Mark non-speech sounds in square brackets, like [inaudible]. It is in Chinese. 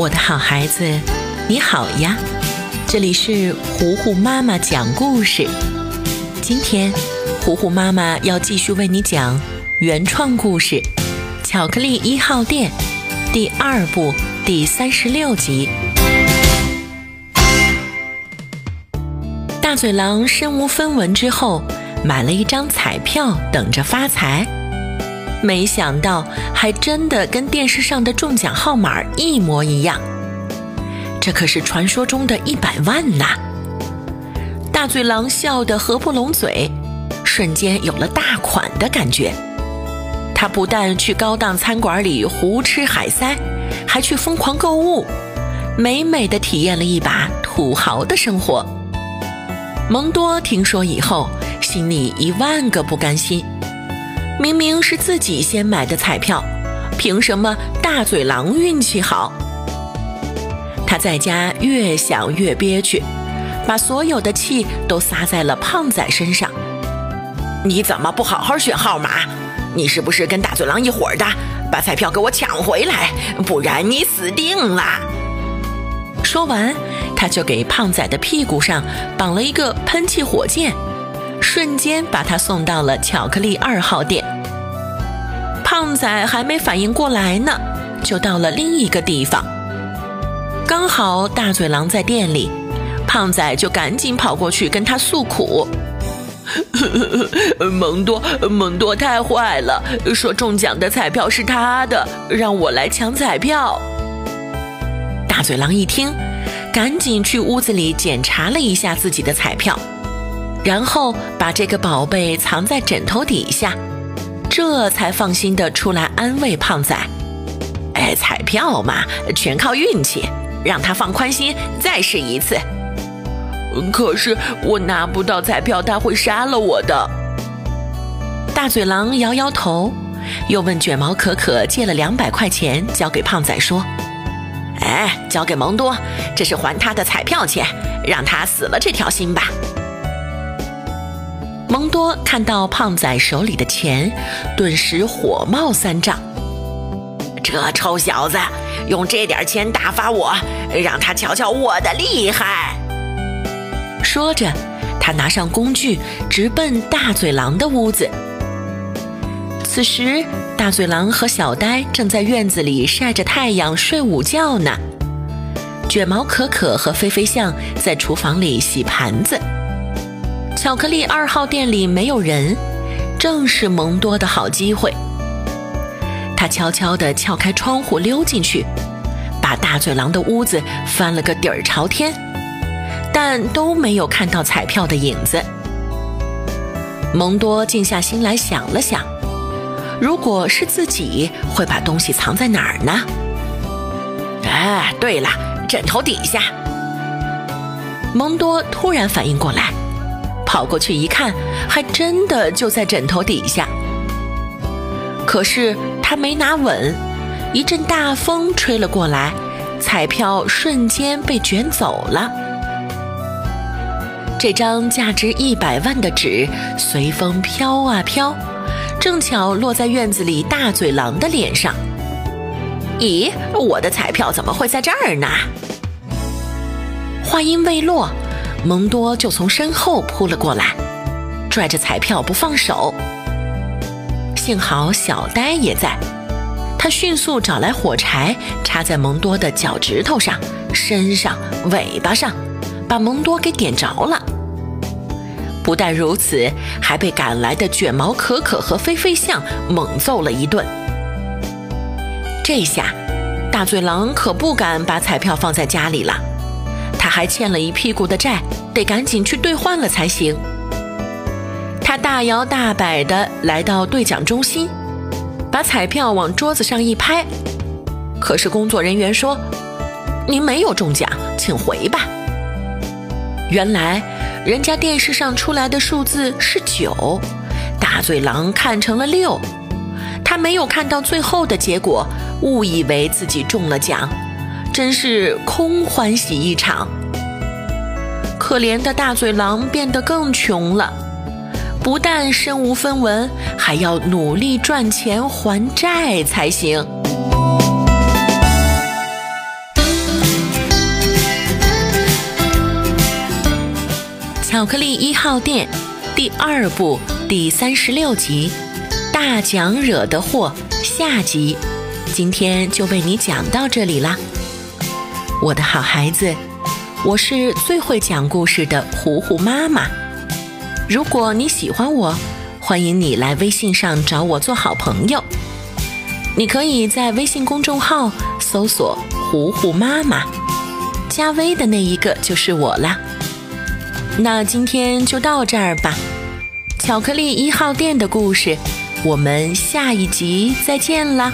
我的好孩子，你好呀！这里是糊糊妈妈讲故事。今天，糊糊妈妈要继续为你讲原创故事《巧克力一号店》第二部第三十六集。大嘴狼身无分文之后，买了一张彩票，等着发财。没想到，还真的跟电视上的中奖号码一模一样。这可是传说中的一百万呐！大嘴狼笑得合不拢嘴，瞬间有了大款的感觉。他不但去高档餐馆里胡吃海塞，还去疯狂购物，美美的体验了一把土豪的生活。蒙多听说以后，心里一万个不甘心。明明是自己先买的彩票，凭什么大嘴狼运气好？他在家越想越憋屈，把所有的气都撒在了胖仔身上。你怎么不好好选号码？你是不是跟大嘴狼一伙的？把彩票给我抢回来，不然你死定了！说完，他就给胖仔的屁股上绑了一个喷气火箭。瞬间把他送到了巧克力二号店。胖仔还没反应过来呢，就到了另一个地方。刚好大嘴狼在店里，胖仔就赶紧跑过去跟他诉苦：“ [laughs] 蒙多，蒙多太坏了，说中奖的彩票是他的，让我来抢彩票。”大嘴狼一听，赶紧去屋子里检查了一下自己的彩票。然后把这个宝贝藏在枕头底下，这才放心的出来安慰胖仔：“哎，彩票嘛，全靠运气，让他放宽心，再试一次。”可是我拿不到彩票，他会杀了我的。大嘴狼摇摇头，又问卷毛可可借了两百块钱，交给胖仔说：“哎，交给蒙多，这是还他的彩票钱，让他死了这条心吧。”蒙多看到胖仔手里的钱，顿时火冒三丈。这臭小子用这点钱打发我，让他瞧瞧我的厉害！说着，他拿上工具，直奔大嘴狼的屋子。此时，大嘴狼和小呆正在院子里晒着太阳睡午觉呢。卷毛可可和飞飞象在厨房里洗盘子。巧克力二号店里没有人，正是蒙多的好机会。他悄悄地撬开窗户溜进去，把大嘴狼的屋子翻了个底儿朝天，但都没有看到彩票的影子。蒙多静下心来想了想，如果是自己，会把东西藏在哪儿呢？哎，对了，枕头底下。蒙多突然反应过来。跑过去一看，还真的就在枕头底下。可是他没拿稳，一阵大风吹了过来，彩票瞬间被卷走了。这张价值一百万的纸随风飘啊飘，正巧落在院子里大嘴狼的脸上。咦，我的彩票怎么会在这儿呢？话音未落。蒙多就从身后扑了过来，拽着彩票不放手。幸好小呆也在，他迅速找来火柴，插在蒙多的脚趾头上、身上、尾巴上，把蒙多给点着了。不但如此，还被赶来的卷毛可可和飞飞象猛揍了一顿。这下，大嘴狼可不敢把彩票放在家里了。还欠了一屁股的债，得赶紧去兑换了才行。他大摇大摆地来到兑奖中心，把彩票往桌子上一拍。可是工作人员说：“您没有中奖，请回吧。”原来人家电视上出来的数字是九，大嘴狼看成了六，他没有看到最后的结果，误以为自己中了奖。真是空欢喜一场。可怜的大嘴狼变得更穷了。不但身无分文还要努力赚钱还债才行。巧克力一号店第二部第三十六集大奖惹的祸下集。今天就为你讲到这里啦。我的好孩子我是最会讲故事的糊糊妈妈。如果你喜欢我，欢迎你来微信上找我做好朋友。你可以在微信公众号搜索“糊糊妈妈”，加微的那一个就是我啦。那今天就到这儿吧，巧克力一号店的故事，我们下一集再见啦。